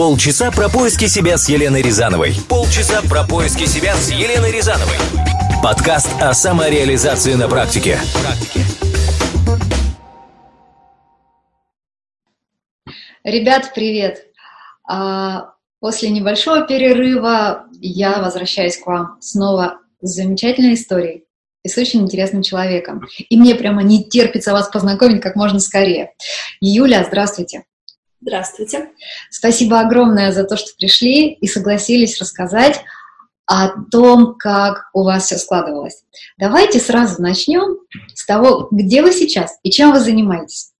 Полчаса про поиски себя с Еленой Рязановой. Полчаса про поиски себя с Еленой Рязановой. Подкаст о самореализации на практике. Ребят, привет! А, после небольшого перерыва я возвращаюсь к вам снова с замечательной историей и с очень интересным человеком. И мне прямо не терпится вас познакомить как можно скорее. Юля, здравствуйте! Здравствуйте. Спасибо огромное за то, что пришли и согласились рассказать о том, как у вас все складывалось. Давайте сразу начнем с того, где вы сейчас и чем вы занимаетесь.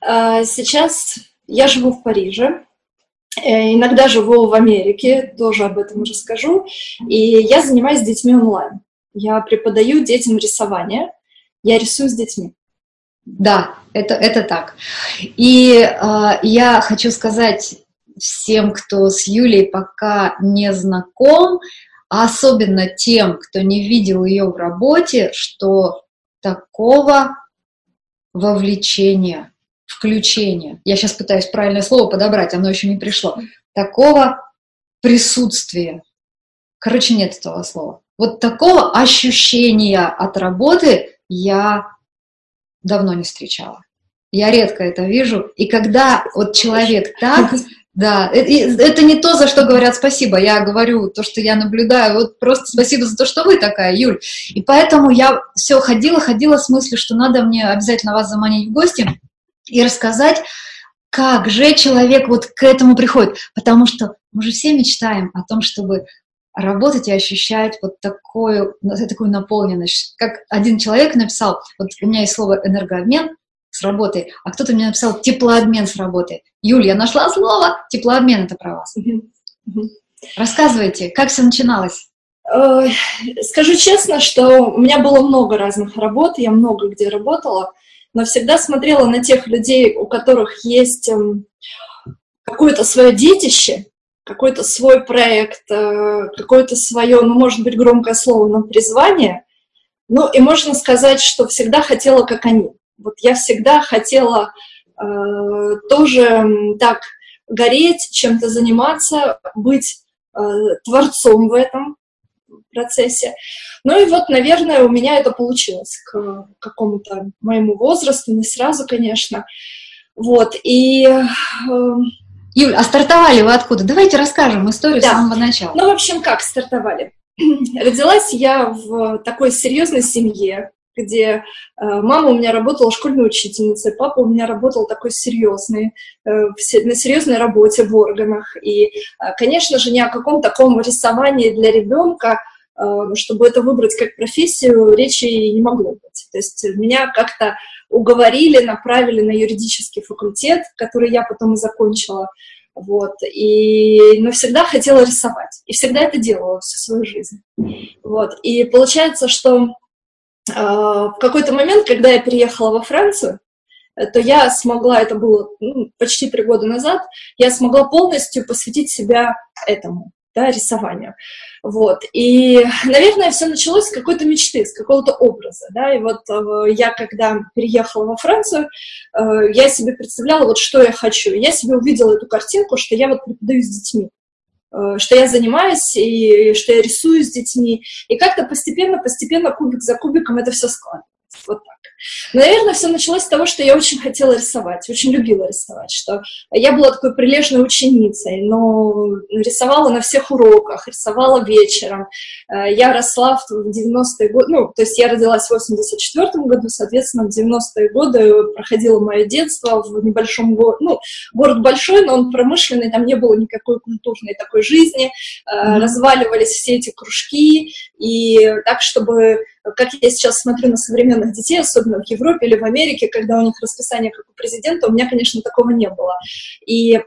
А, сейчас я живу в Париже, э, иногда живу в Америке, тоже об этом уже скажу, и я занимаюсь детьми онлайн. Я преподаю детям рисование, я рисую с детьми. Да, это, это так. И э, я хочу сказать всем, кто с Юлей пока не знаком, а особенно тем, кто не видел ее в работе, что такого вовлечения, включения, я сейчас пытаюсь правильное слово подобрать, оно еще не пришло, такого присутствия, короче, нет этого слова. Вот такого ощущения от работы я давно не встречала. Я редко это вижу. И когда вот человек так, да, это, это не то, за что говорят спасибо. Я говорю то, что я наблюдаю. Вот просто спасибо за то, что вы такая, Юль. И поэтому я все ходила, ходила с мыслью, что надо мне обязательно вас заманить в гости и рассказать, как же человек вот к этому приходит. Потому что мы же все мечтаем о том, чтобы работать и ощущать вот такую, такую наполненность. Как один человек написал, вот у меня есть слово энергообмен с работой, а кто-то мне написал теплообмен с работой. Юль, я нашла слово, теплообмен это про вас. Рассказывайте, как все начиналось? Скажу честно, что у меня было много разных работ, я много где работала, но всегда смотрела на тех людей, у которых есть эм, какое-то свое детище, какой-то свой проект, э, какое-то свое, ну, может быть, громкое слово, но призвание. Ну, и можно сказать, что всегда хотела, как они. Вот я всегда хотела э, тоже так гореть, чем-то заниматься, быть э, творцом в этом процессе. Ну и вот, наверное, у меня это получилось к какому-то моему возрасту, не сразу, конечно. Вот, и э, Юль, а стартовали вы откуда? Давайте расскажем историю да. с самого начала. Ну, в общем, как стартовали? Родилась я в такой серьезной семье, где э, мама у меня работала школьной учительницей, папа у меня работал такой серьезный, э, на серьезной работе в органах. И, э, конечно же, ни о каком таком рисовании для ребенка, чтобы это выбрать как профессию, речи не могло быть. То есть меня как-то уговорили, направили на юридический факультет, который я потом и закончила. Вот, и, но всегда хотела рисовать, и всегда это делала всю свою жизнь. Вот, и получается, что в какой-то момент, когда я переехала во Францию, то я смогла, это было ну, почти три года назад, я смогла полностью посвятить себя этому да, рисованию. Вот. И, наверное, все началось с какой-то мечты, с какого-то образа, да, и вот э, я, когда переехала во Францию, э, я себе представляла, вот что я хочу. Я себе увидела эту картинку, что я вот преподаю с детьми, э, что я занимаюсь, и что я рисую с детьми, и как-то постепенно, постепенно, кубик за кубиком это все складывается. Вот так. Наверное, все началось с того, что я очень хотела рисовать, очень любила рисовать, что я была такой прилежной ученицей, но рисовала на всех уроках, рисовала вечером. Э, я росла в 90-е годы, ну, то есть я родилась в 84 году, соответственно, в 90-е годы проходила мое детство в небольшом городе, ну, город большой, но он промышленный, там не было никакой культурной такой жизни, mm-hmm. разваливались все эти кружки, и так, чтобы как я сейчас смотрю на современных детей, особенно в Европе или в Америке, когда у них расписание как у президента, у меня, конечно, такого не было. И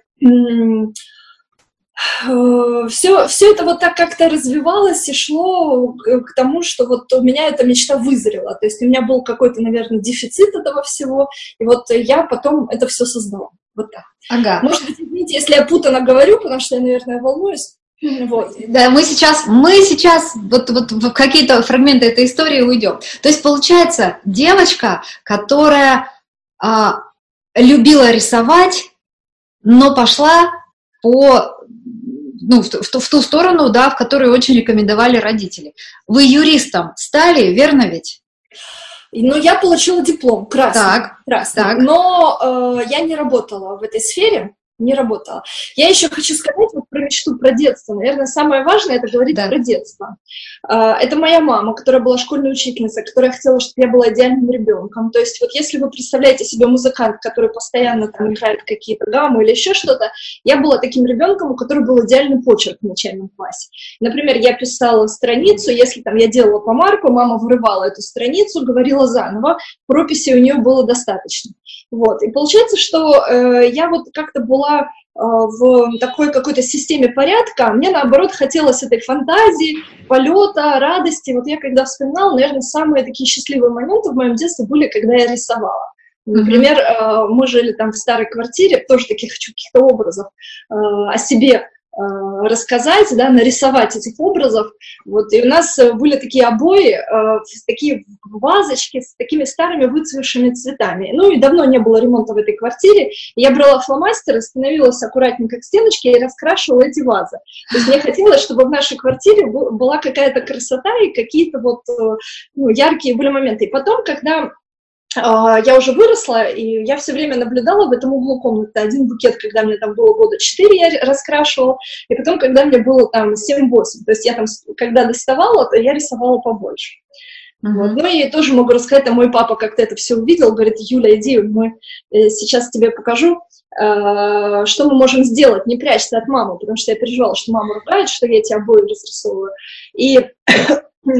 все, все это вот так как-то развивалось и шло к тому, что вот у меня эта мечта вызрела. То есть у меня был какой-то, наверное, дефицит этого всего, и вот я потом это все создала. Вот так. Ага. Может быть, извините, если я путано говорю, потому что я, наверное, волнуюсь. Вот. Да, мы сейчас, мы сейчас вот, вот в какие-то фрагменты этой истории уйдем. То есть получается девочка, которая а, любила рисовать, но пошла по ну, в, в, в ту сторону, да, в которую очень рекомендовали родители. Вы юристом стали, верно ведь? Ну, я получила диплом красный. Так, красный. так. Но э, я не работала в этой сфере не работала. Я еще хочу сказать вот про мечту, про детство. Наверное, самое важное — это говорить да. про детство. А, это моя мама, которая была школьной учительницей, которая хотела, чтобы я была идеальным ребенком. То есть вот если вы представляете себе музыкант, который постоянно там играет какие-то гаммы или еще что-то, я была таким ребенком, у которого был идеальный почерк в начальном классе. Например, я писала страницу, если там я делала помарку, мама вырывала эту страницу, говорила заново, прописи у нее было достаточно. Вот. И получается, что э, я вот как-то была э, в такой какой-то системе порядка, мне, наоборот, хотелось этой фантазии, полета, радости. Вот я когда вспоминала, наверное, самые такие счастливые моменты в моем детстве были, когда я рисовала. Например, mm-hmm. мы жили там в старой квартире, тоже таких хочу каких-то образов э, о себе Э, рассказать, да, нарисовать этих образов. Вот, и у нас э, были такие обои, э, такие вазочки с такими старыми выцвевшими цветами. Ну и давно не было ремонта в этой квартире. Я брала фломастер, становилась аккуратненько к стеночке и раскрашивала эти вазы. То есть мне хотелось, чтобы в нашей квартире была какая-то красота и какие-то вот ну, яркие были моменты. И потом, когда я уже выросла, и я все время наблюдала в этом углу комнаты. Один букет, когда мне там было года 4, я раскрашивала, и потом, когда мне было там 7-8. То есть я там, когда доставала, то я рисовала побольше. Uh-huh. Вот. Ну и тоже могу рассказать, а мой папа как-то это все увидел, говорит, Юля, иди, мы э, сейчас тебе покажу, э, что мы можем сделать, не прячься от мамы, потому что я переживала, что мама ругает, что я эти обои разрисовываю. И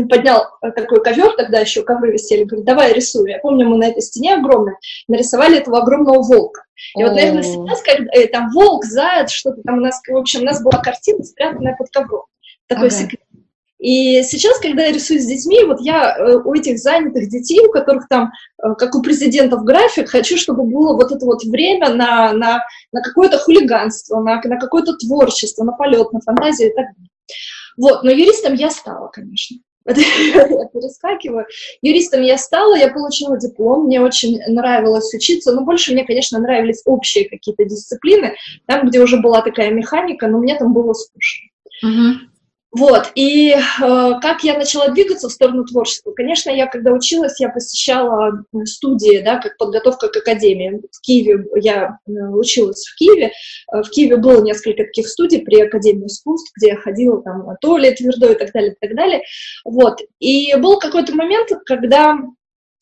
поднял э, такой ковер, тогда еще ковры висели, говорит, давай рисуй. Я помню, мы на этой стене огромной нарисовали этого огромного волка. И вот, наверное, сейчас, когда э, там волк, заяц, что-то там у нас, в общем, у нас была картина, спрятанная под ковром. Такой ага. секрет. И сейчас, когда я рисую с детьми, вот я э, у этих занятых детей, у которых там, как у президентов график, хочу, чтобы было вот это вот время на, на, на какое-то хулиганство, на, на какое-то творчество, на полет, на фантазию и так далее. Вот, но юристом я стала, конечно. я перескакиваю. Юристом я стала, я получила диплом, мне очень нравилось учиться, но больше мне, конечно, нравились общие какие-то дисциплины, там, где уже была такая механика, но мне там было скучно. Uh-huh. Вот, и э, как я начала двигаться в сторону творчества? Конечно, я когда училась, я посещала студии, да, как подготовка к академии. В Киеве я э, училась в Киеве. Э, в Киеве было несколько таких студий при Академии искусств, где я ходила там на туалет твердой и так далее, и так далее. Вот, и был какой-то момент, когда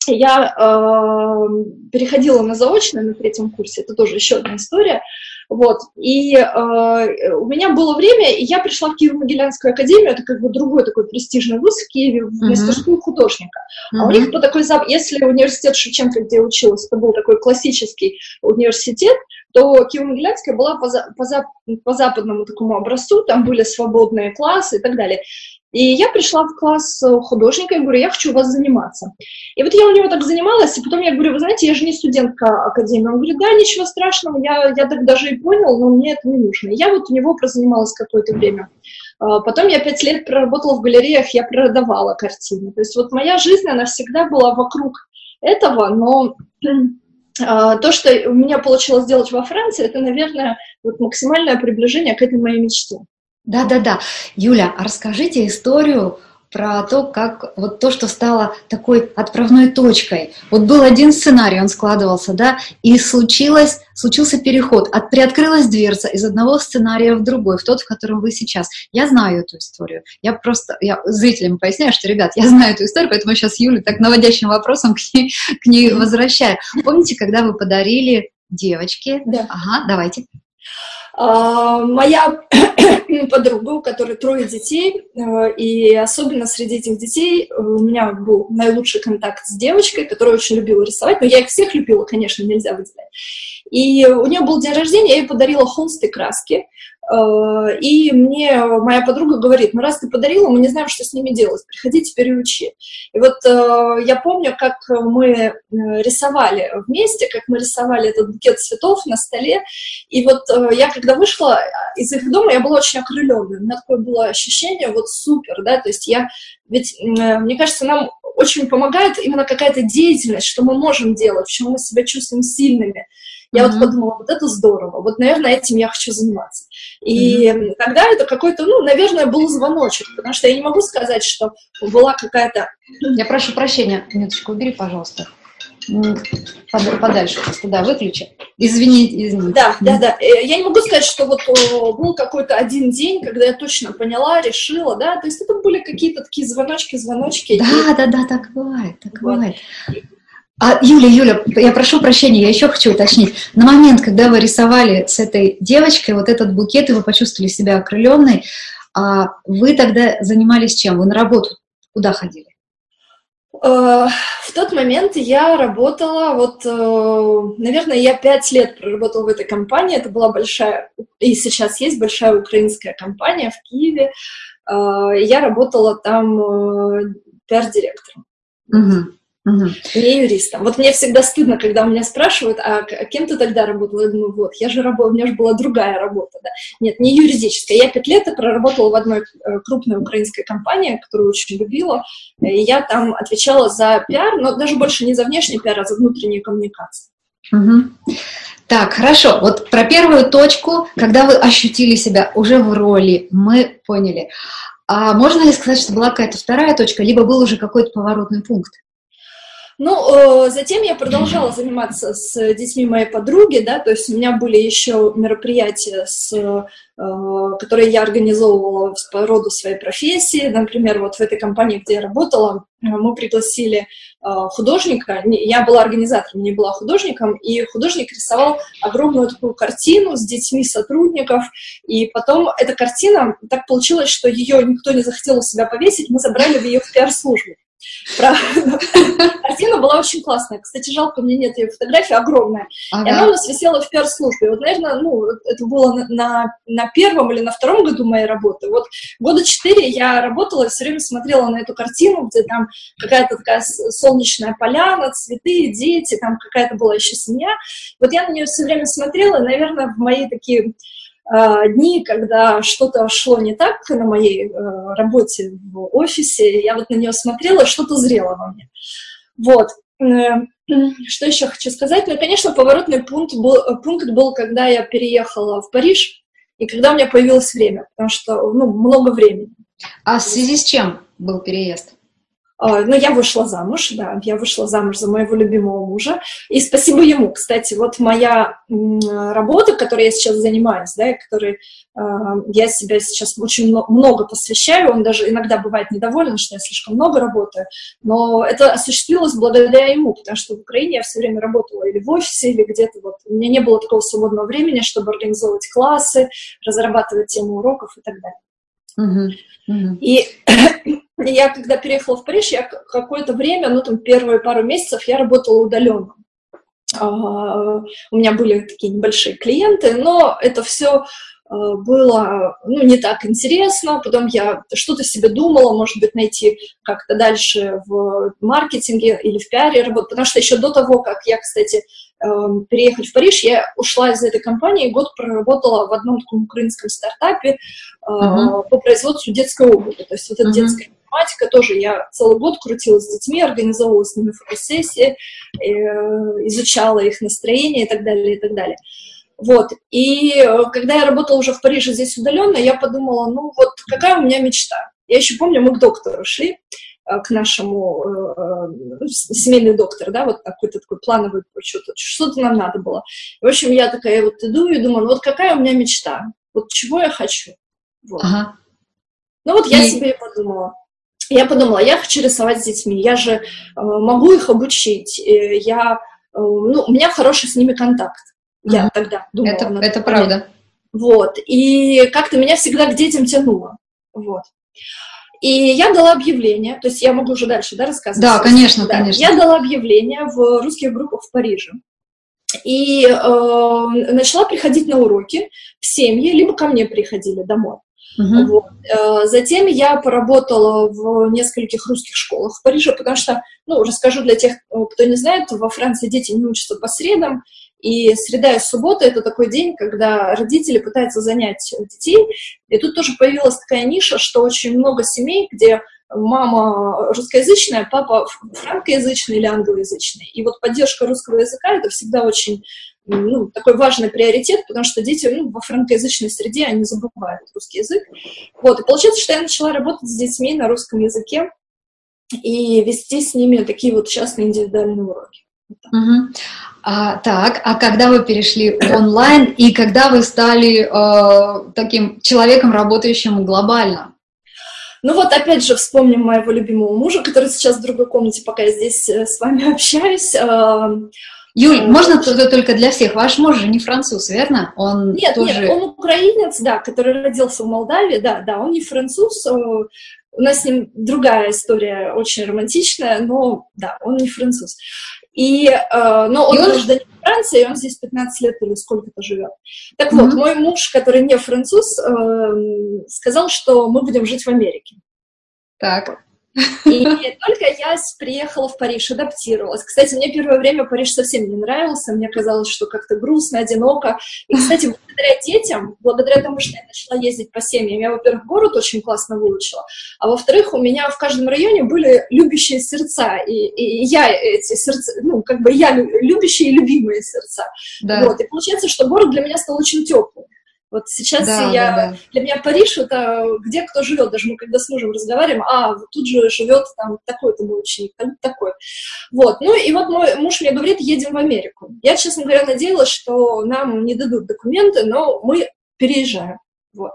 я э, переходила на заочное на третьем курсе, это тоже еще одна история, вот, и э, у меня было время, и я пришла в Киево-Могилянскую академию, это как бы другой такой престижный вуз в Киеве, в мастерскую художника. Uh-huh. А у них по такой, если университет Шевченко, где я училась, это был такой классический университет, то Киево-Могилянская была по, по, по западному такому образцу, там были свободные классы и так далее. И я пришла в класс художника и говорю, я хочу у вас заниматься. И вот я у него так занималась, и потом я говорю, вы знаете, я же не студентка академии. Он говорит, да, ничего страшного, я, я так даже и понял, но мне это не нужно. И я вот у него прозанималась какое-то время. А, потом я пять лет проработала в галереях, я продавала картины. То есть вот моя жизнь, она всегда была вокруг этого, но то, что у меня получилось сделать во Франции, это, наверное, вот максимальное приближение к этой моей мечте. Да-да-да. Юля, а расскажите историю про то, как вот то, что стало такой отправной точкой. Вот был один сценарий, он складывался, да, и случилось, случился переход, от, приоткрылась дверца из одного сценария в другой, в тот, в котором вы сейчас. Я знаю эту историю. Я просто, я зрителям поясняю, что, ребят, я знаю эту историю, поэтому сейчас Юлю так наводящим вопросом к ней, к ней возвращаю. Помните, когда вы подарили девочке? Да. Ага, давайте. А, моя подруга, у которой трое детей, э, и особенно среди этих детей у меня был наилучший контакт с девочкой, которая очень любила рисовать, но я их всех любила, конечно, нельзя выделять. И у нее был день рождения, я ей подарила холсты краски, Э, и мне моя подруга говорит, ну раз ты подарила, мы не знаем, что с ними делать, приходи теперь и учи. И вот э, я помню, как мы э, рисовали вместе, как мы рисовали этот букет цветов на столе, и вот я когда вышла из их дома, я была очень окрыленная, у меня такое было ощущение, вот супер, да, то есть я, ведь, мне кажется, нам очень помогает именно какая-то деятельность, что мы можем делать, в чем мы себя чувствуем сильными. Я mm-hmm. вот подумала, вот это здорово, вот, наверное, этим я хочу заниматься. И mm-hmm. тогда это какой-то, ну, наверное, был звоночек, потому что я не могу сказать, что была какая-то... Я прошу прощения, минуточку, убери, пожалуйста подальше просто, да, выключи. Извините, извините. Да, да, да. Э, я не могу сказать, что вот был какой-то один день, когда я точно поняла, решила, да, то есть это были какие-то такие звоночки, звоночки. Да, и... да, да, так бывает, так вот. бывает. А, Юля, Юля, я прошу прощения, я еще хочу уточнить. На момент, когда вы рисовали с этой девочкой вот этот букет, и вы почувствовали себя окрыленной, а вы тогда занимались чем? Вы на работу куда ходили? Э, в тот момент я работала, вот, э, наверное, я пять лет проработала в этой компании. Это была большая, и сейчас есть большая украинская компания в Киеве. Э, я работала там пиар-директором. Угу. Угу. Не юристом. Вот мне всегда стыдно, когда у меня спрашивают, а кем ты тогда работала? Я думаю, вот, я же работала, у меня же была другая работа, да. Нет, не юридическая. Я пять лет проработала в одной э, крупной украинской компании, которую очень любила, и я там отвечала за пиар, но даже больше не за внешний пиар, а за внутреннюю коммуникацию. Угу. Так, хорошо. Вот про первую точку, когда вы ощутили себя уже в роли, мы поняли. А можно ли сказать, что была какая-то вторая точка, либо был уже какой-то поворотный пункт? Ну, э, затем я продолжала заниматься с детьми моей подруги, да, то есть у меня были еще мероприятия, с, э, которые я организовывала по роду своей профессии. Например, вот в этой компании, где я работала, мы пригласили э, художника, я была организатором, не была художником, и художник рисовал огромную такую картину с детьми сотрудников, и потом эта картина, так получилось, что ее никто не захотел у себя повесить, мы забрали ее в пиар-службу. Картина была очень классная. Кстати, жалко, у меня нет ее фотографии, огромная. Ага. И она у нас висела в пиар-службе. Вот, наверное, ну, это было на, на, на первом или на втором году моей работы. Вот года четыре я работала и все время смотрела на эту картину, где там какая-то такая солнечная поляна, цветы, дети, там какая-то была еще семья. Вот я на нее все время смотрела, и, наверное, в мои такие дни, когда что-то шло не так на моей э, работе в офисе, я вот на нее смотрела, что-то зрело во мне. Вот. Э, что еще хочу сказать? Ну, конечно, поворотный пункт был, пункт был, когда я переехала в Париж, и когда у меня появилось время, потому что, ну, много времени. А в связи с чем был переезд? А, ну, я вышла замуж, да, я вышла замуж за моего любимого мужа. И спасибо ему, кстати, вот моя работа, которой я сейчас занимаюсь, да, и которой э, я себя сейчас очень много посвящаю, он даже иногда бывает недоволен, что я слишком много работаю, но это осуществилось благодаря ему, потому что в Украине я все время работала или в офисе, или где-то вот. У меня не было такого свободного времени, чтобы организовывать классы, разрабатывать темы уроков и так далее. Uh-huh. Uh-huh. И я, когда переехала в Париж, я какое-то время, ну, там, первые пару месяцев я работала удаленно. А, у меня были такие небольшие клиенты, но это все было ну, не так интересно, потом я что-то себе думала, может быть, найти как-то дальше в маркетинге или в пиаре работать, потому что еще до того, как я, кстати, эм, переехать в Париж, я ушла из этой компании, год проработала в одном таком украинском стартапе uh-huh. по производству детской обуви, то есть вот эта uh-huh. детская математика тоже. Я целый год крутилась с детьми, организовывала с ними фотосессии, э, изучала их настроение и так далее, и так далее. Вот, и э, когда я работала уже в Париже здесь удаленно, я подумала, ну вот какая у меня мечта. Я еще помню, мы к доктору шли, э, к нашему э, семейный доктор, да, вот какой-то такой плановый, что-то, что-то нам надо было. в общем, я такая вот иду и думаю, ну вот какая у меня мечта, вот чего я хочу. Вот. Ага. Ну вот я и... себе подумала я подумала, я хочу рисовать с детьми, я же э, могу их обучить, э, я, э, ну, у меня хороший с ними контакт. Я тогда думала. Это, это правда. Вот. И как-то меня всегда к детям тянуло. Вот. И я дала объявление, то есть я могу уже дальше, да, рассказывать? Да, конечно, да. конечно. Я дала объявление в русских группах в Париже. И э, начала приходить на уроки в семьи, либо ко мне приходили домой. Uh-huh. Вот. Э, затем я поработала в нескольких русских школах в Париже, потому что, ну, расскажу для тех, кто не знает, во Франции дети не учатся по средам, и среда и суббота — это такой день, когда родители пытаются занять детей. И тут тоже появилась такая ниша, что очень много семей, где мама русскоязычная, папа франкоязычный или англоязычный. И вот поддержка русского языка — это всегда очень ну, такой важный приоритет, потому что дети ну, во франкоязычной среде, они забывают русский язык. Вот, и получается, что я начала работать с детьми на русском языке и вести с ними такие вот частные индивидуальные уроки. Угу. А, так, а когда вы перешли онлайн и когда вы стали э, таким человеком, работающим глобально? Ну вот опять же вспомним моего любимого мужа, который сейчас в другой комнате, пока я здесь э, с вами общаюсь. Э, Юль, э, можно только для всех? Ваш муж же не француз, верно? Он нет, тоже... нет, он украинец, да, который родился в Молдавии, да, да, он не француз, у нас с ним другая история, очень романтичная, но да, он не француз. И, э, но он, и он... гражданин Франции, и он здесь 15 лет или сколько-то живет. Так mm-hmm. вот, мой муж, который не француз, э, сказал, что мы будем жить в Америке. Так. И только я приехала в Париж, адаптировалась. Кстати, мне первое время Париж совсем не нравился, мне казалось, что как-то грустно, одиноко. И, кстати, благодаря детям, благодаря тому, что я начала ездить по семьям, я, во-первых, город очень классно выучила, а во-вторых, у меня в каждом районе были любящие сердца, и, и я эти сердца, ну, как бы я любящие и любимые сердца. Да. Вот, и получается, что город для меня стал очень теплым. Вот сейчас да, я, да, да. для меня Париж это где кто живет, даже мы когда с мужем разговариваем, а вот тут же живет там такой-то мой ученик, там такой. Вот, ну и вот мой муж мне говорит, едем в Америку. Я, честно говоря, надеялась, что нам не дадут документы, но мы переезжаем. Вот.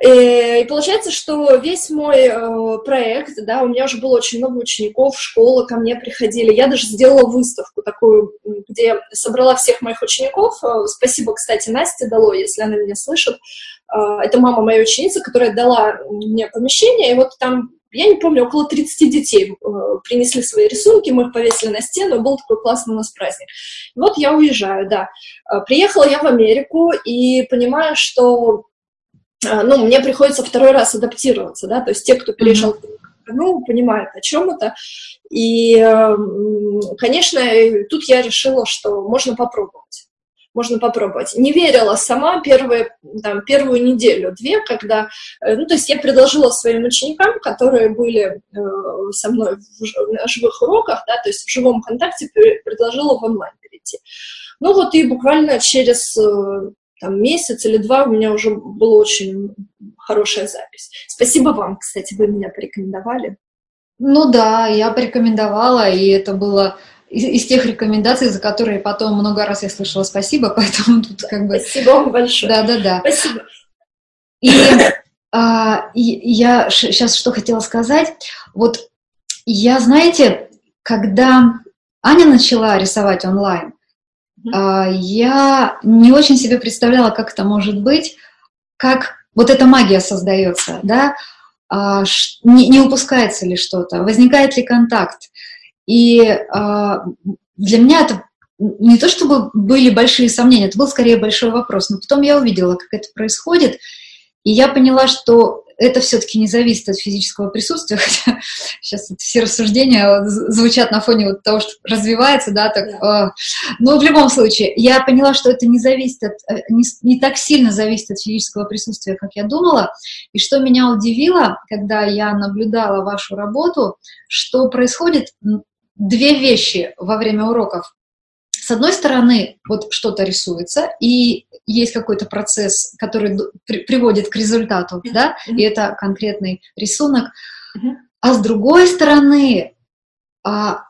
Э, и получается, что весь мой э, проект, да, у меня уже было очень много учеников, школы ко мне приходили. Я даже сделала выставку такую, где собрала всех моих учеников. Э, спасибо, кстати, Насте дало, если она меня слышит. Это мама моей ученицы, которая дала мне помещение, и вот там я не помню, около 30 детей принесли свои рисунки, мы их повесили на стену, был такой классный у нас праздник. И вот я уезжаю, да. Приехала я в Америку и понимаю, что ну, мне приходится второй раз адаптироваться, да, то есть те, кто переезжал mm-hmm. ну, понимают, о чем это. И, эм, конечно, тут я решила, что можно попробовать. Можно попробовать. Не верила сама первые, там, первую неделю-две, когда... Э, ну, то есть я предложила своим ученикам, которые были э, со мной в, на живых уроках, да, то есть в живом контакте, предложила в онлайн перейти. Ну вот и буквально через э, там, месяц или два у меня уже была очень хорошая запись. Спасибо вам, кстати, вы меня порекомендовали. Ну да, я порекомендовала, и это было из, из тех рекомендаций, за которые потом много раз я слышала спасибо, поэтому тут как бы... Спасибо вам большое. Да-да-да. Спасибо. И, а, и я сейчас что хотела сказать. Вот я, знаете, когда Аня начала рисовать онлайн, я не очень себе представляла, как это может быть, как вот эта магия создается, да, а, не, не упускается ли что-то, возникает ли контакт. И а, для меня это не то чтобы были большие сомнения, это был скорее большой вопрос, но потом я увидела, как это происходит, и я поняла, что это все-таки не зависит от физического присутствия, хотя сейчас все рассуждения звучат на фоне вот того, что развивается, да, так, э, но в любом случае, я поняла, что это не зависит от, э, не, не так сильно зависит от физического присутствия, как я думала, и что меня удивило, когда я наблюдала вашу работу, что происходит две вещи во время уроков. С одной стороны, вот что-то рисуется, и есть какой-то процесс, который при приводит к результату, да, и это конкретный рисунок. А с другой стороны, а,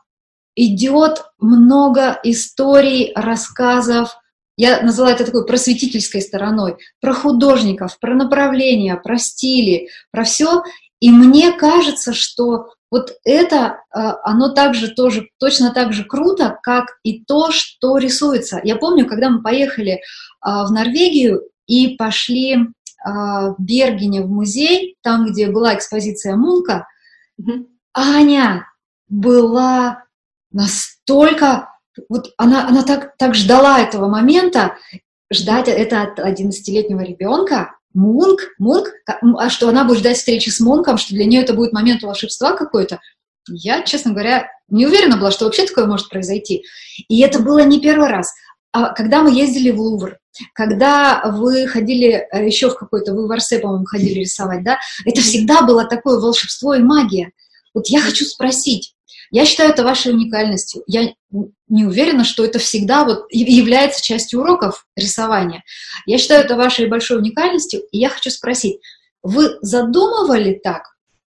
идет много историй, рассказов, я называю это такой просветительской стороной, про художников, про направления, про стили, про все. И мне кажется, что вот это, а, оно также тоже, точно так же круто, как и то, что рисуется. Я помню, когда мы поехали а, в Норвегию и пошли а, в Бергене в музей, там, где была экспозиция Мунка, Аня была настолько, вот она, она так, так ждала этого момента, ждать это от 11-летнего ребенка, Мунк, Мунк, а что она будет ждать встречи с Мунком, что для нее это будет момент волшебства какой-то. Я, честно говоря, не уверена была, что вообще такое может произойти. И это было не первый раз. а когда мы ездили в Лувр, когда вы ходили э, еще в какой-то, вы в Арсе, по-моему, ходили рисовать, да, это всегда было такое волшебство и магия. Вот я хочу спросить, я считаю это вашей уникальностью. Я не уверена, что это всегда вот является частью уроков рисования. Я считаю это вашей большой уникальностью, и я хочу спросить, вы задумывали так,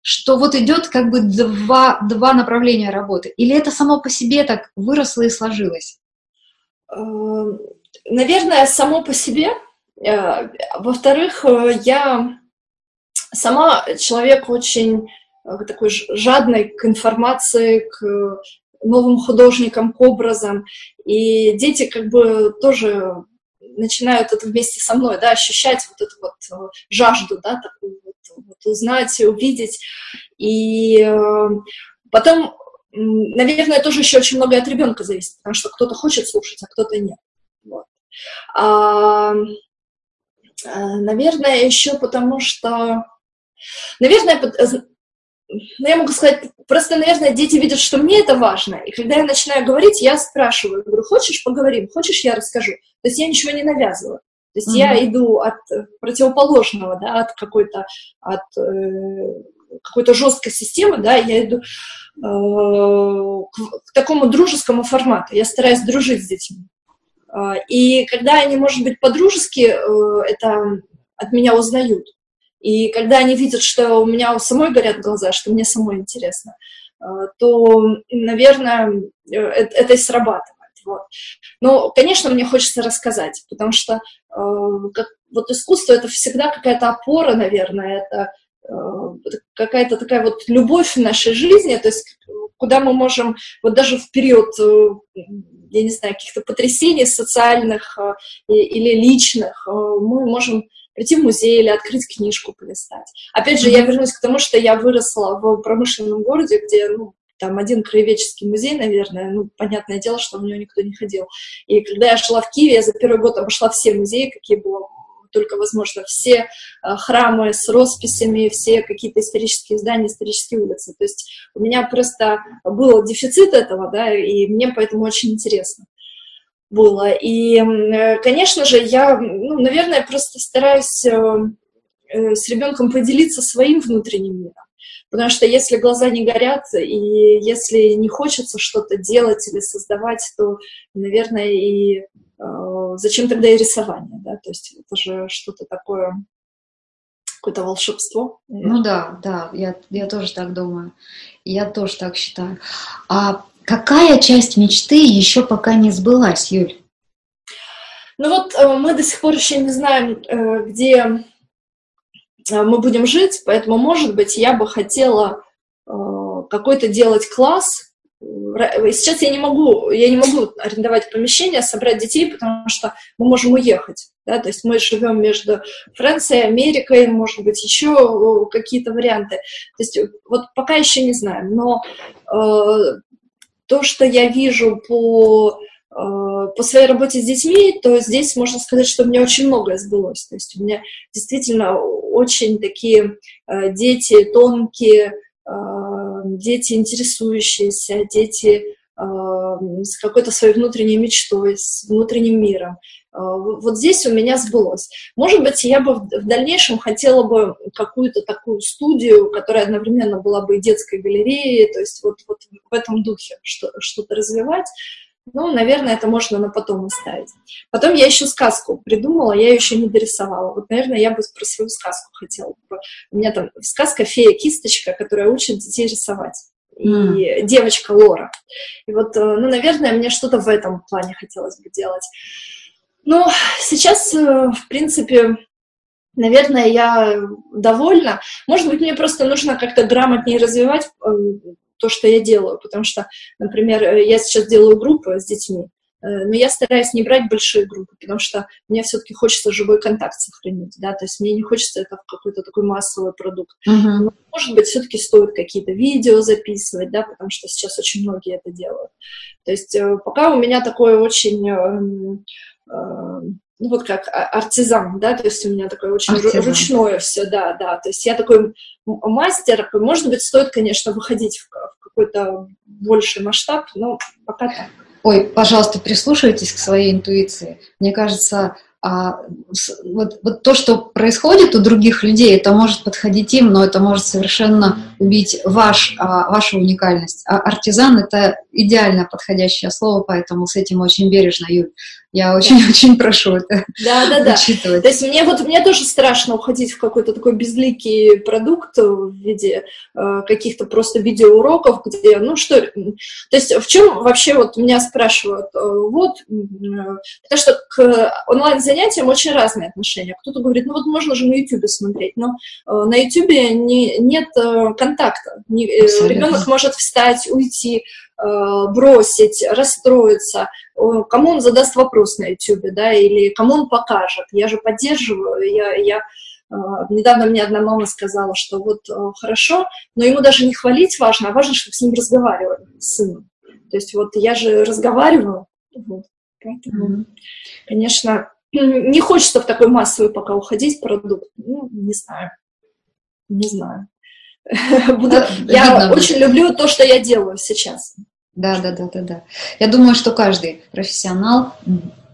что вот идет как бы два, два направления работы, или это само по себе так выросло и сложилось? Эм, наверное, само по себе. Э, во-вторых, э, я сама человек очень такой жадный к информации, к новым художникам, к образам. И дети как бы тоже начинают это вместе со мной, да, ощущать вот эту вот жажду, да, такую вот, вот узнать, увидеть. И потом наверное, тоже еще очень многое от ребенка зависит, потому что кто-то хочет слушать, а кто-то нет. Вот. А наверное, еще потому что, наверное, ну, я могу сказать, просто, наверное, дети видят, что мне это важно, и когда я начинаю говорить, я спрашиваю, говорю, хочешь поговорим, хочешь я расскажу? То есть я ничего не навязываю. То есть mm-hmm. я иду от противоположного, да, от какой-то, от э, какой-то жесткой системы, да, я иду Э, к, такому дружескому формату. Я стараюсь дружить с детьми. Э, и когда они, может быть, по-дружески э, это от меня узнают, и когда они видят, что у меня у самой горят глаза, что мне самой интересно, то, наверное, это, это и срабатывает. Вот. Но, конечно, мне хочется рассказать, потому что как, вот искусство — это всегда какая-то опора, наверное, это какая-то такая вот любовь в нашей жизни, то есть куда мы можем, вот даже в период, э, я не знаю, каких-то потрясений социальных э, или личных, э, мы можем прийти в музей или открыть книжку, полистать. Опять же, я вернусь к тому, что я выросла в промышленном городе, где, ну, там один краеведческий музей, наверное, ну, понятное дело, что в него никто не ходил. И когда я шла в Киеве, я за первый год обошла все музеи, какие было только возможно, все э, храмы с росписями, все какие-то исторические здания, исторические улицы. То есть у меня просто был дефицит этого, да, и мне поэтому очень интересно было. И, э, конечно же, я, ну, наверное, просто стараюсь э, с ребенком поделиться своим внутренним миром. Потому что если глаза не горят, и если не хочется что-то делать или создавать, то, наверное, и Э, зачем тогда и рисование, да, то есть это же что-то такое, какое-то волшебство. Ну да, да, я, я тоже так думаю, я тоже так считаю. А какая часть мечты еще пока не сбылась, Юль? Ну вот э, мы до сих пор еще не знаем, э, где мы будем жить, поэтому, может быть, я бы хотела какой-то делать класс, Сейчас я не могу, я не могу арендовать помещение, собрать детей, потому что мы можем уехать. Да? То есть мы живем между Францией, Америкой, может быть, еще какие-то варианты. То есть вот пока еще не знаем. Но э, то, что я вижу по э, по своей работе с детьми, то здесь можно сказать, что мне очень многое сбылось. То есть у меня действительно очень такие э, дети тонкие, дети интересующиеся, дети с какой-то своей внутренней мечтой, с внутренним миром. Вот здесь у меня сбылось. Может быть, я бы в дальнейшем хотела бы какую-то такую студию, которая одновременно была бы и детской галереей, то есть вот, вот в этом духе что-то развивать. Ну, наверное, это можно на потом оставить. Потом я еще сказку придумала, я ее еще не дорисовала. Вот, наверное, я бы про свою сказку хотела. У меня там сказка «Фея-кисточка», которая учит детей рисовать. И mm. девочка Лора. И вот, э, ну, наверное, мне что-то в этом плане хотелось бы делать. Но сейчас, э, в принципе, наверное, я довольна. Может быть, мне просто нужно как-то грамотнее развивать э, то, что я делаю, потому что, например, я сейчас делаю группы с детьми, но я стараюсь не брать большие группы, потому что мне все-таки хочется живой контакт сохранить, да, то есть мне не хочется это в какой-то такой массовый продукт. Uh-huh. Но, может быть, все-таки стоит какие-то видео записывать, да, потому что сейчас очень многие это делают. То есть э, пока у меня такое очень эм, ну вот как а, артизан, да, то есть у меня такое очень артизан. ручное все, да, да, то есть я такой мастер, может быть, стоит, конечно, выходить в какой-то больший масштаб, но пока так. Ой, пожалуйста, прислушивайтесь к своей интуиции. Мне кажется, а, вот, вот то, что происходит у других людей, это может подходить им, но это может совершенно убить ваш, а, вашу уникальность. А артизан — это идеально подходящее слово, поэтому с этим очень бережно, Юль. Я очень-очень прошу это да, да, да. учитывать. То есть мне вот мне тоже страшно уходить в какой-то такой безликий продукт в виде э, каких-то просто видеоуроков, где, ну что, то есть в чем вообще вот меня спрашивают, э, вот, э, потому что к онлайн-занятиям очень разные отношения. Кто-то говорит, ну вот можно же на YouTube смотреть, но э, на YouTube не, нет э, контакта. Не, э, ребенок может встать, уйти, бросить, расстроиться, кому он задаст вопрос на YouTube, да, или кому он покажет. Я же поддерживаю, я, я э, Недавно мне одна мама сказала, что вот э, хорошо, но ему даже не хвалить важно, а важно, чтобы с ним разговаривали, с сыном. То есть вот я же разговариваю, вот, поэтому, mm-hmm. конечно, не хочется в такой массовый пока уходить продукт, ну, не знаю, не знаю. Буду, я очень люблю то, что я делаю сейчас. Да, да, да, да, да. Я думаю, что каждый профессионал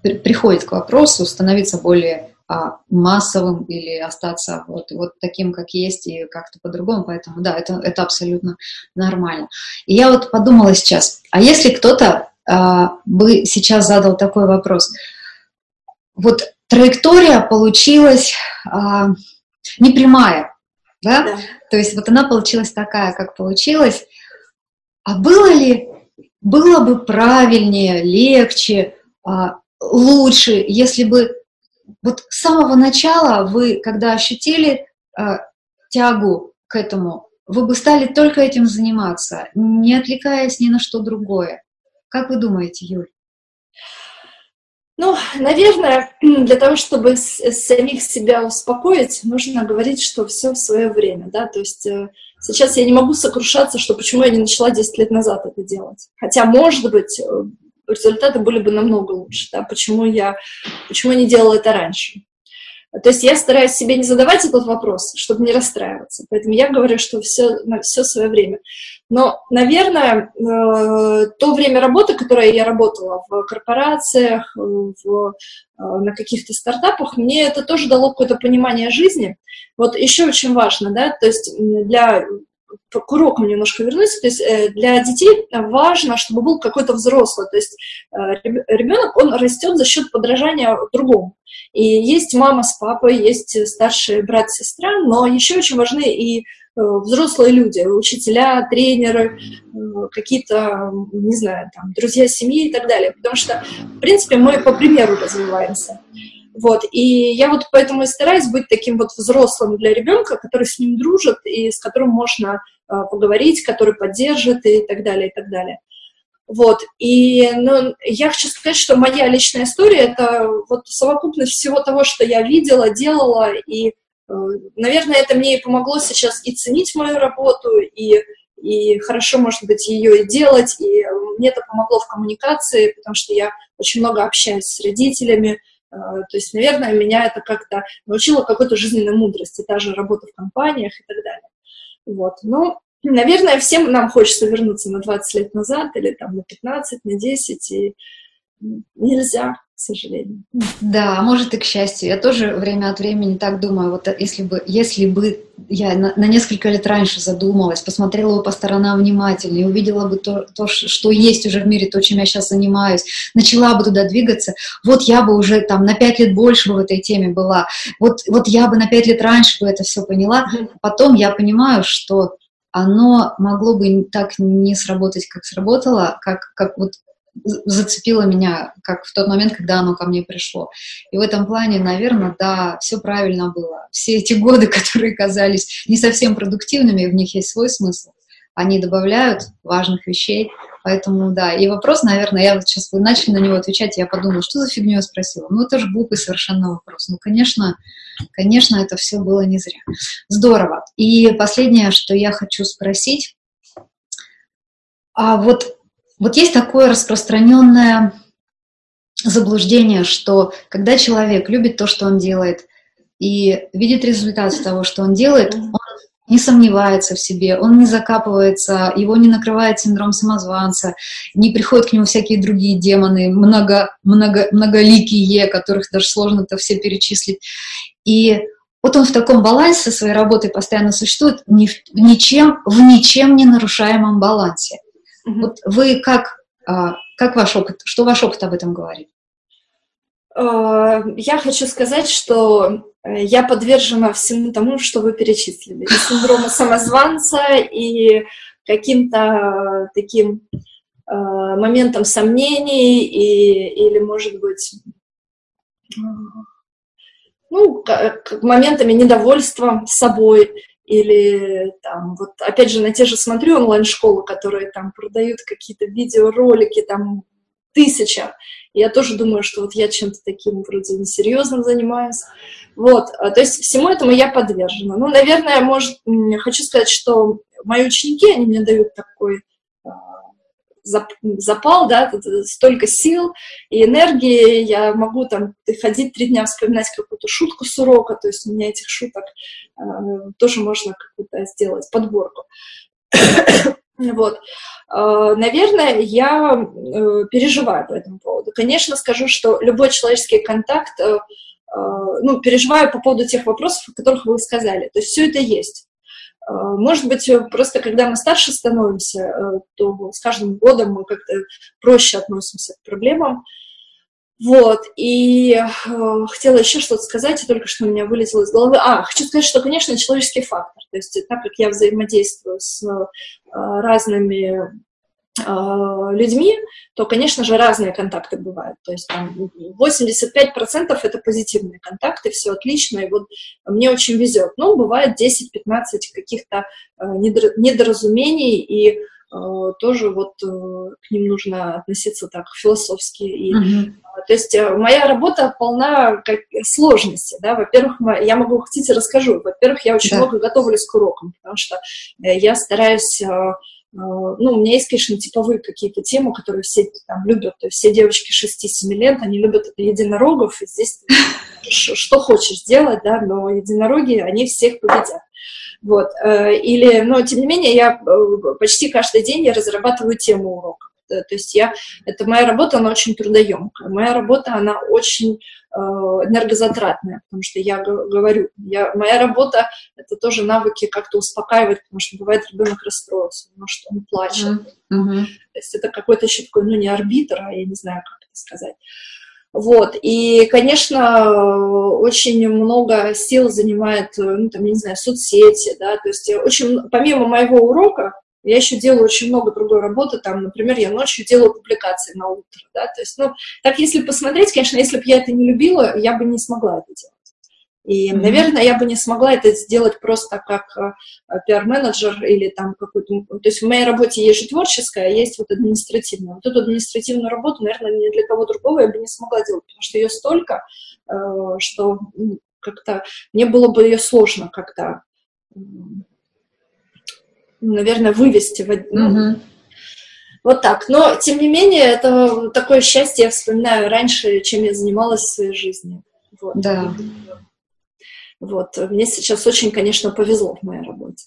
приходит к вопросу становиться более а, массовым или остаться вот, вот таким, как есть, и как-то по-другому. Поэтому да, это, это абсолютно нормально. И я вот подумала сейчас, а если кто-то а, бы сейчас задал такой вопрос, вот траектория получилась а, непрямая, да? да? То есть вот она получилась такая, как получилась. А было ли, было бы правильнее, легче, а, лучше, если бы вот с самого начала вы, когда ощутили а, тягу к этому, вы бы стали только этим заниматься, не отвлекаясь ни на что другое. Как вы думаете, Юль? Ну, наверное, для того, чтобы самих себя успокоить, нужно говорить, что все в свое время, да, то есть э, сейчас я не могу сокрушаться, что почему я не начала 10 лет назад это делать. Хотя, может быть, э, результаты были бы намного лучше, да, почему я, почему я не делала это раньше. То есть я стараюсь себе не задавать этот вопрос, чтобы не расстраиваться. Поэтому я говорю, что все на все свое время. Но, наверное, э, то время работы, которое я работала в корпорациях, в, э, на каких-то стартапах, мне это тоже дало какое-то понимание жизни. Вот еще очень важно, да, то есть для к урокам немножко вернусь, то есть э, для детей важно, чтобы был какой-то взрослый, то есть э, ребенок, он растет за счет подражания другому. И есть мама с папой, есть старший брат, сестра, но еще очень важны и э, взрослые люди, учителя, тренеры, какие-то, не знаю, там, друзья семьи и так далее, потому что, в принципе, мы по примеру развиваемся. Вот, и я вот поэтому и стараюсь быть таким вот взрослым для ребенка, который с ним дружит и с которым можно э, поговорить, который поддержит и так далее, и так далее. Вот, и ну, я хочу сказать, что моя личная история — это вот совокупность всего того, что я видела, делала, и, э, наверное, это мне и помогло сейчас и ценить мою работу, и, и хорошо, может быть, ее и делать, и мне это помогло в коммуникации, потому что я очень много общаюсь с родителями, то есть, наверное, меня это как-то научило какой-то жизненной мудрости, та же работа в компаниях и так далее. Вот. Ну, наверное, всем нам хочется вернуться на 20 лет назад или там на 15, на 10, и нельзя сожалению. Да, а может и к счастью. Я тоже время от времени так думаю, вот если бы, если бы я на, на несколько лет раньше задумалась, посмотрела бы по сторонам внимательнее, увидела бы то, то, что есть уже в мире, то, чем я сейчас занимаюсь, начала бы туда двигаться, вот я бы уже там на пять лет больше бы в этой теме была, вот, вот я бы на пять лет раньше бы это все поняла, потом я понимаю, что оно могло бы так не сработать, как сработало, как, как вот зацепило меня, как в тот момент, когда оно ко мне пришло. И в этом плане, наверное, да, все правильно было. Все эти годы, которые казались не совсем продуктивными, в них есть свой смысл. Они добавляют важных вещей, поэтому да. И вопрос, наверное, я вот сейчас вы начали на него отвечать, я подумала, что за фигню я спросила? Ну, это же глупый совершенно вопрос. Ну, конечно, конечно, это все было не зря. Здорово. И последнее, что я хочу спросить, а вот вот есть такое распространенное заблуждение, что когда человек любит то, что он делает, и видит результат того, что он делает, он не сомневается в себе, он не закапывается, его не накрывает синдром самозванца, не приходят к нему всякие другие демоны, много, много, многоликие, которых даже сложно это все перечислить. И вот он в таком балансе со своей работой постоянно существует, ни, ничем, в ничем не нарушаемом балансе. Mm-hmm. Вот вы как, а, как ваш опыт, что ваш опыт об этом говорит? Э, я хочу сказать, что э, я подвержена всему тому, что вы перечислили. И синдрому самозванца, и каким-то таким э, моментам сомнений, и, или, может быть, ну, моментами недовольства собой, или там, вот опять же, на те же смотрю онлайн-школы, которые там продают какие-то видеоролики, там тысяча. Я тоже думаю, что вот я чем-то таким вроде несерьезным занимаюсь. Вот, а, то есть всему этому я подвержена. Ну, наверное, может, хочу сказать, что мои ученики, они мне дают такой запал, да, столько сил и энергии, я могу там ходить три дня, вспоминать какую-то шутку с урока, то есть у меня этих шуток э, тоже можно какую-то сделать подборку. Вот. А, наверное, я э, переживаю по этому поводу. Конечно, скажу, что любой человеческий контакт, э, э, ну, переживаю по поводу тех вопросов, о которых вы сказали. То есть все это есть. А, может быть, просто когда мы старше становимся, то с каждым годом мы как-то проще относимся к проблемам. Вот, и э, хотела еще что-то сказать, и только что у меня вылетело из головы. А, хочу сказать, что, конечно, человеческий фактор. То есть так как я взаимодействую с э, разными э, людьми, то, конечно же, разные контакты бывают. То есть там 85% это позитивные контакты, все отлично, и вот мне очень везет. Но бывает 10-15 каких-то э, недоразумений, и Э, тоже вот э, к ним нужно относиться так философски. И, mm-hmm. То есть моя работа полна как сложности. Да? Во-первых, я могу хотите расскажу. Во-первых, я очень да. много готовлюсь к урокам, потому что я стараюсь ну, у меня есть, конечно, типовые какие-то темы, которые все там любят. То есть все девочки 6-7 лет, они любят единорогов, и здесь что хочешь делать, да, но единороги, они всех победят. Вот. Э, или, но тем не менее, я э, почти каждый день я разрабатываю тему урока. То есть я, это моя работа, она очень трудоемкая. Моя работа, она очень э, энергозатратная, потому что я говорю, я, моя работа — это тоже навыки как-то успокаивать, потому что бывает ребенок расстроился, может, он плачет. Mm-hmm. То есть это какой-то еще такой, ну, не арбитр, а я не знаю, как это сказать. Вот, и, конечно, очень много сил занимает, ну, там, не знаю, соцсети, да, то есть очень, помимо моего урока, я еще делаю очень много другой работы, там, например, я ночью делаю публикации на утро, да, то есть, ну, так если посмотреть, конечно, если бы я это не любила, я бы не смогла это делать. И, mm-hmm. наверное, я бы не смогла это сделать просто как э, пиар-менеджер или там какой-то... То есть в моей работе есть же творческая, а есть вот административная. Вот эту административную работу, наверное, ни для кого другого я бы не смогла делать, потому что ее столько, э, что как-то мне было бы ее сложно как-то, наверное, вывести. В, ну, mm-hmm. Вот так. Но, тем не менее, это такое счастье я вспоминаю раньше, чем я занималась в своей жизни. Вот. Да. Вот. Мне сейчас очень, конечно, повезло в моей работе.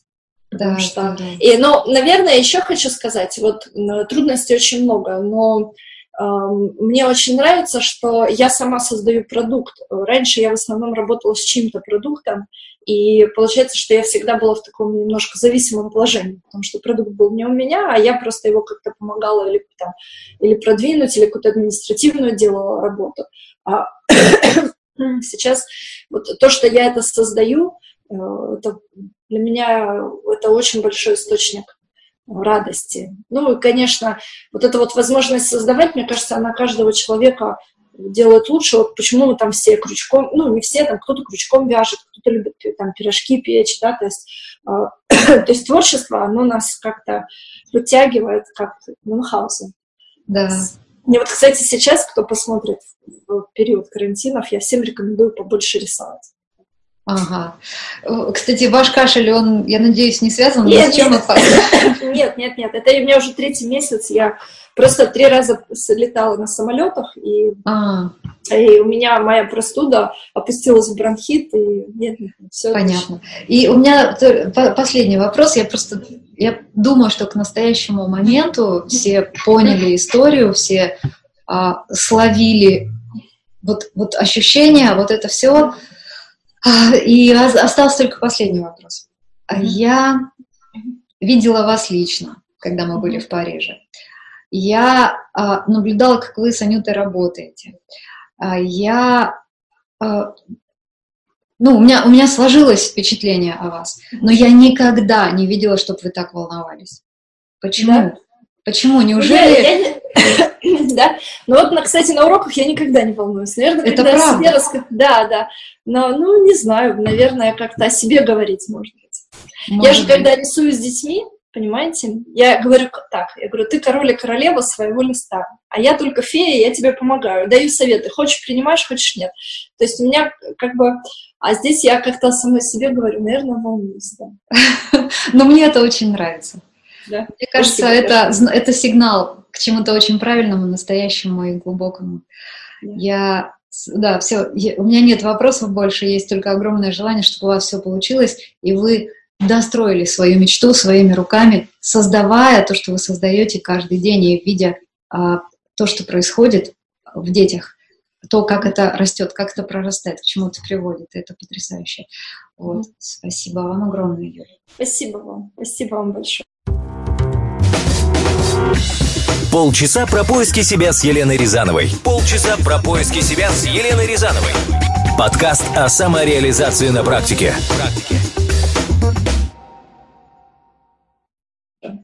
Да, что... да, да. И, ну, наверное, еще хочу сказать, вот трудностей очень много, но э, мне очень нравится, что я сама создаю продукт. Раньше я в основном работала с чьим-то продуктом, и получается, что я всегда была в таком немножко зависимом положении, потому что продукт был не у меня, а я просто его как-то помогала или, там, или продвинуть, или какую-то административную делала работу. А Сейчас вот то, что я это создаю, э, это для меня это очень большой источник радости. Ну и, конечно, вот эта вот возможность создавать, мне кажется, она каждого человека делает лучше. Вот почему мы там все крючком, ну не все, там кто-то крючком вяжет, кто-то любит там пирожки печь, да, то есть, э, то есть творчество, оно нас как-то вытягивает, как Мюнхгаузен. Да. Мне вот, кстати, сейчас, кто посмотрит в период карантинов, я всем рекомендую побольше рисовать. Ага. Кстати, ваш кашель, он, я надеюсь, не связан нет, с чем нет. нет, нет, нет. Это у меня уже третий месяц. Я Просто три раза летала на самолетах, и, а. и у меня моя простуда опустилась в бронхит, и нет, все. Понятно. И у меня последний вопрос. Я просто я думаю, что к настоящему моменту все поняли историю, все а, словили вот, вот ощущения, вот это все. А, и остался только последний вопрос. Mm-hmm. Я видела вас лично, когда мы были в Париже. Я а, наблюдала, как вы с Анютой работаете. А, я а, ну, у меня, у меня сложилось впечатление о вас, но я никогда не видела, чтобы вы так волновались. Почему? Да? Почему? Неужели... Я, я... да. Ну вот, кстати, на уроках я никогда не волнуюсь. Наверное, Это когда правда? Себе рассказ... Да, да. Но, ну, не знаю, наверное, как-то о себе говорить, может быть. Может я же, быть. когда рисую с детьми, понимаете, я говорю так, я говорю, ты король и королева своего листа, а я только фея, я тебе помогаю, даю советы, хочешь принимаешь, хочешь нет. То есть у меня как бы, а здесь я как-то самой себе говорю, наверное, волнуюсь. Да. Но мне это очень нравится. Да? Мне кажется, это, это сигнал к чему-то очень правильному, настоящему и глубокому. Да. Я, да, все, у меня нет вопросов больше, есть только огромное желание, чтобы у вас все получилось, и вы достроили свою мечту своими руками, создавая то, что вы создаете каждый день, и видя а, то, что происходит в детях, то, как это растет, как это прорастает, к чему это приводит. Это потрясающе. Вот. Спасибо вам огромное, Юля. Спасибо вам. Спасибо вам большое. Полчаса про поиски себя с Еленой Рязановой. Полчаса про поиски себя с Еленой Рязановой. Подкаст о самореализации на практике. практике.